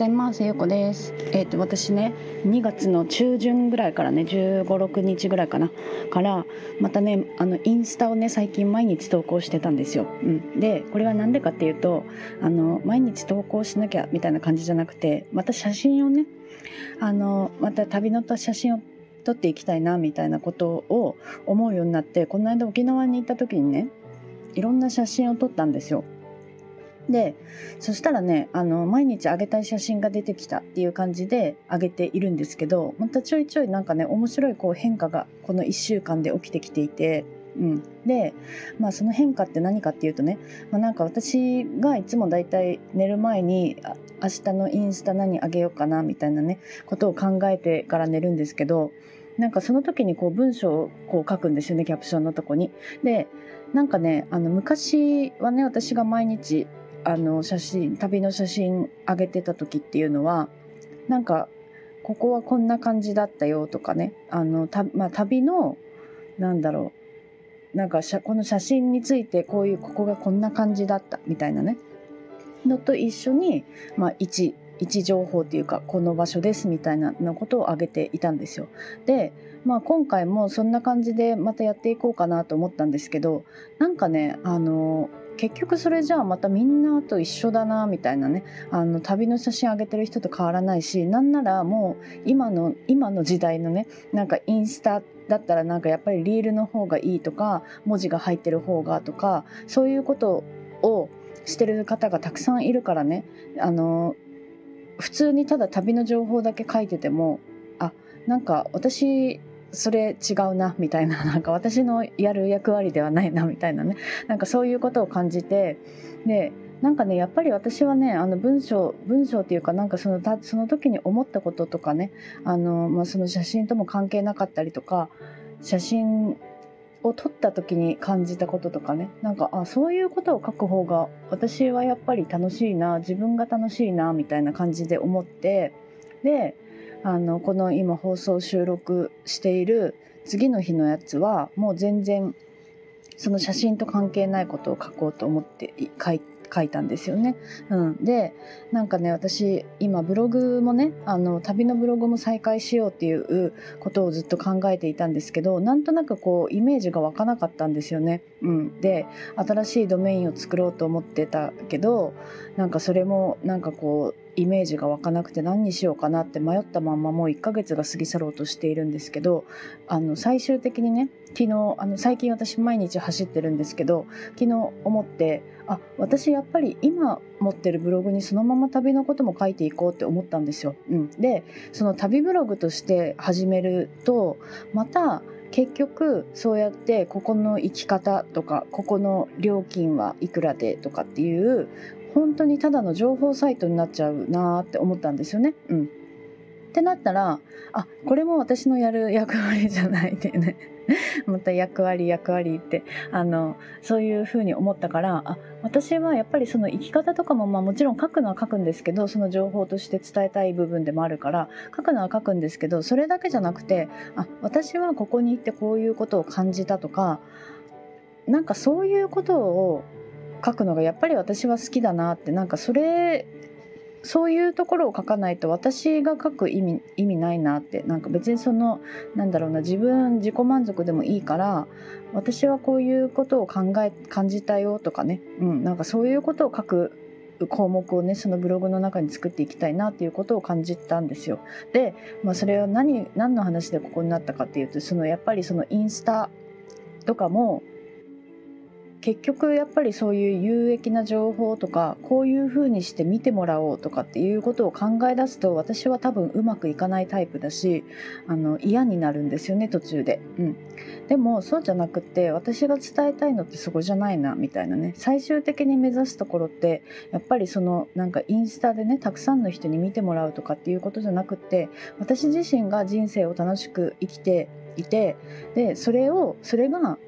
ざいます。ゆうこです。えっ、と私ね、2月の中旬ぐらいからね、15、6日ぐらいかなからまたね、あのインスタをね最近毎日投稿してたんですよ。うん。で、これはなんでかっていうと、あの毎日投稿しなきゃみたいな感じじゃなくて、また写真をね、あのまた旅の写真を撮っていきたいなみたいなことを思うようになって、この間沖縄に行った時にね、いろんな写真を撮ったんですよ。でそしたらねあの毎日あげたい写真が出てきたっていう感じであげているんですけどまたちょいちょいなんかね面白いこう変化がこの1週間で起きてきていて。うん、で、まあ、その変化って何かっていうとね、まあ、なんか私がいつもだいたい寝る前に明日のインスタ何あげようかなみたいなねことを考えてから寝るんですけどなんかその時にこう文章をこう書くんですよねキャプションのとこに。でなんかねあの昔はね私が毎日あの写真旅の写真上げてた時っていうのはなんかここはこんな感じだったよとかね。あのた、まあ、旅のなんだろう。なんかこの写真についてこういうここがこんな感じだったみたいなね。のと一緒に、まあ、位置位置情報っていうかこの場所ですみたいなのことを挙げていたんですよ。で、まあ、今回もそんな感じでまたやっていこうかなと思ったんですけどなんかねあの結局それじゃあまたみんなと一緒だなみたいなね。あの旅の写真上げてる人と変わらないしなんならもう今の今の時代のねなんかインスタだったらなんかやっぱりリールの方がいいとか文字が入ってる方がとかそういうことをしてる方がたくさんいるからね。あの普通にただ旅の情報だけ書いててもあなんか私それ違うなみたいな なんか私のやる役割ではないなみたいなね。なんかそういうことを感じてでなんかねやっぱり私はねあの文章文章っていうかなんかそのたその時に思ったこととかねあの、まあ、その写真とも関係なかったりとか写真を撮った時に感じたこととかねなんかあそういうことを書く方が私はやっぱり楽しいな自分が楽しいなみたいな感じで思ってであのこの今放送収録している次の日のやつはもう全然その写真と関係ないことを書こうと思って書い書いたんですよね。うん、でなんかね私今ブログもねあの旅のブログも再開しようっていうことをずっと考えていたんですけどなんとなくこうイメージが湧かなかったんですよね。うん、で新しいドメインを作ろうと思ってたけどなんかそれもなんかこうイメージが湧かなくて何にしようかなって迷ったまんまもう1ヶ月が過ぎ去ろうとしているんですけどあの最終的にね昨日あの最近私毎日走ってるんですけど昨日思ってあ私やっぱり今持ってるブログにそのまま旅のことも書いていこうって思ったんですよ。うん、でその旅ブログとして始めるとまた結局そうやってここの行き方とかここの料金はいくらでとかっていう本当にただの情報サイトになっちゃうなって思ったんですよね。うん、ってなったらあこれも私のやる役割じゃないってね また役割役割ってあのそういうふうに思ったからあ私はやっぱりその生き方とかも、まあ、もちろん書くのは書くんですけどその情報として伝えたい部分でもあるから書くのは書くんですけどそれだけじゃなくてあ私はここに行ってこういうことを感じたとかなんかそういうことを書くのがやっぱり私は好きだなってなんかそれそういうところを書かないと私が書く意味意味ないなってなんか別にそのなんだろうな自分自己満足でもいいから私はこういうことを考え感じたよとかね、うん、なんかそういうことを書く項目をねそのブログの中に作っていきたいなっていうことを感じたんですよ。で、まあ、それは何何の話でここになったかっていうとそのやっぱりそのインスタとかも結局やっぱりそういう有益な情報とかこういうふうにして見てもらおうとかっていうことを考え出すと私は多分うまくいかないタイプだしあの嫌になるんですよね途中で、うん、でもそうじゃなくって私が伝えたいのってそこじゃないなみたいなね。最終的に目指すところってやっぱりそのなんかインスタでねたくさんの人に見てもらうとかっていうことじゃなくって私自身が人生を楽しく生きていてでそれをそれが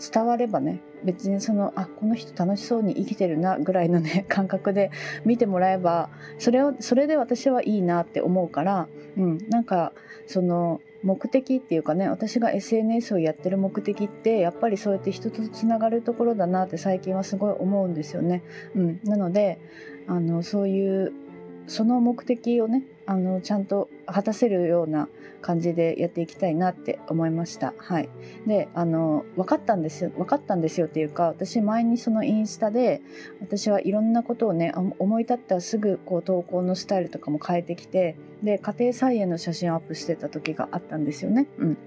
伝わればね別にそのあこの人楽しそうに生きてるなぐらいのね 感覚で見てもらえばそれをそれで私はいいなって思うから、うん、なんかその目的っていうかね私が SNS をやってる目的ってやっぱりそうやって人とつながるところだなって最近はすごい思うんですよね。うん、なのであのそういうその目的をねあのちゃんと果たせるような感じでやっていきたいなって思いました。はい、であの分かったんですよ分かったんですよっていうか私前にそのインスタで私はいろんなことをね思い立ったらすぐこう投稿のスタイルとかも変えてきてで家庭菜園の写真をアップしてた時があったんですよね。うん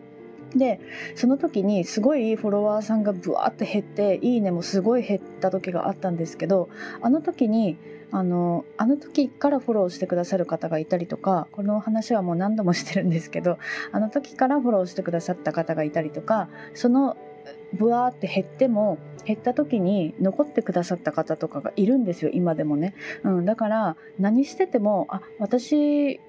でその時にすごいフォロワーさんがブワーって減っていいねもすごい減った時があったんですけどあの時にあのあの時からフォローしてくださる方がいたりとかこの話はもう何度もしてるんですけど あの時からフォローしてくださった方がいたりとかそのブワーって減っても減った時に残ってくださった方とかがいるんですよ今でもね、うん、だから何しててもあ私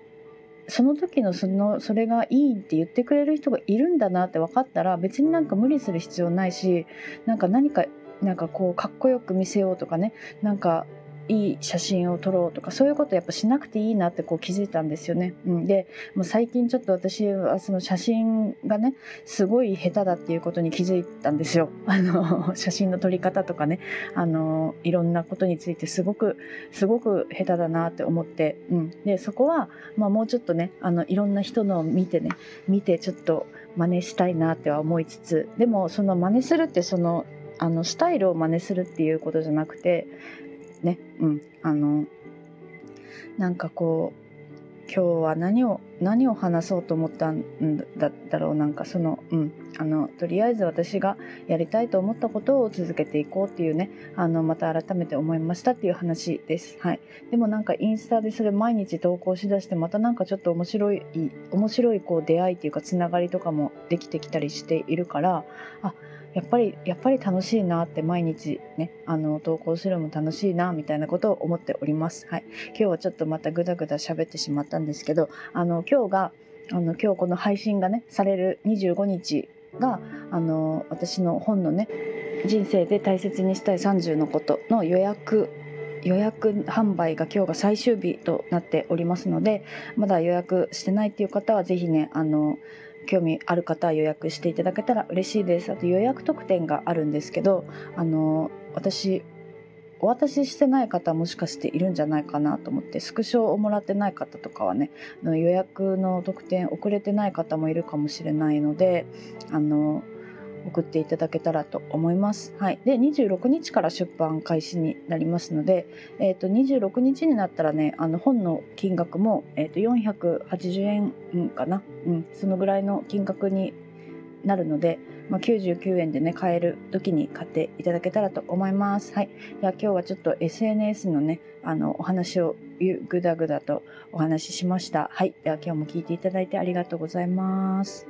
その時のそのそれがいいって言ってくれる人がいるんだなって分かったら別になんか無理する必要ないしなんか何かなんかこうかっこよく見せようとかねなんかいい写真を撮ろうとかそういうことやっぱしなくていいなってこう気づいたんですよね。うん、でもう最近ちょっと私はその写真がねすごい下手だっていうことに気づいたんですよ。あの写真の撮り方とかねあのいろんなことについてすごくすごく下手だなって思って、うん、でそこは、まあ、もうちょっとねあのいろんな人のを見てね見てちょっと真似したいなっては思いつつでもその真似するってそのあのスタイルを真似するっていうことじゃなくてね。うん。あのなんかこう今日は何を何を話そうと思ったんだだろう。なんかそのうん。あのとりあえず私がやりたいと思ったことを続けていこうっていうね。あのまた改めて思いましたっていう話です。はい、でもなんかインスタでそれ毎日投稿しだしてまたなんかちょっと面白い面白いこう出会いっていうかつながりとかもできてきたりしているからあやっぱりやっぱり楽しいなって毎日ねあの投稿するのも楽しいなみたいなことを思っております。はい、今日はちょっとまたグダグダ喋ってしまったんですけどあの今日があの今日この配信がねされる25日があの私の本のね人生で大切にしたい30のことの予約予約販売が今日が最終日となっておりますのでまだ予約してないっていう方は是非ねあの興味ある方は予約していただけたら嬉しいです。あと予約特典があるんですけどあの私お渡ししてない方もしかしているんじゃないかなと思ってスクショをもらってない方とかはね予約の特典遅れてない方もいるかもしれないのであの送っていただけたらと思います。はい、で26日から出版開始になりますので、えーと、26日になったらねあの本の金額も、えーと、480円、かな、うん、そのぐらいの金額になるので、まあ、99円でね買える時に買っていただけたらと思います。はい、では今日はちょっと SNS のねあのお話をぐだぐだとお話ししました。はい、では今日も聞いていただいてありがとうございます。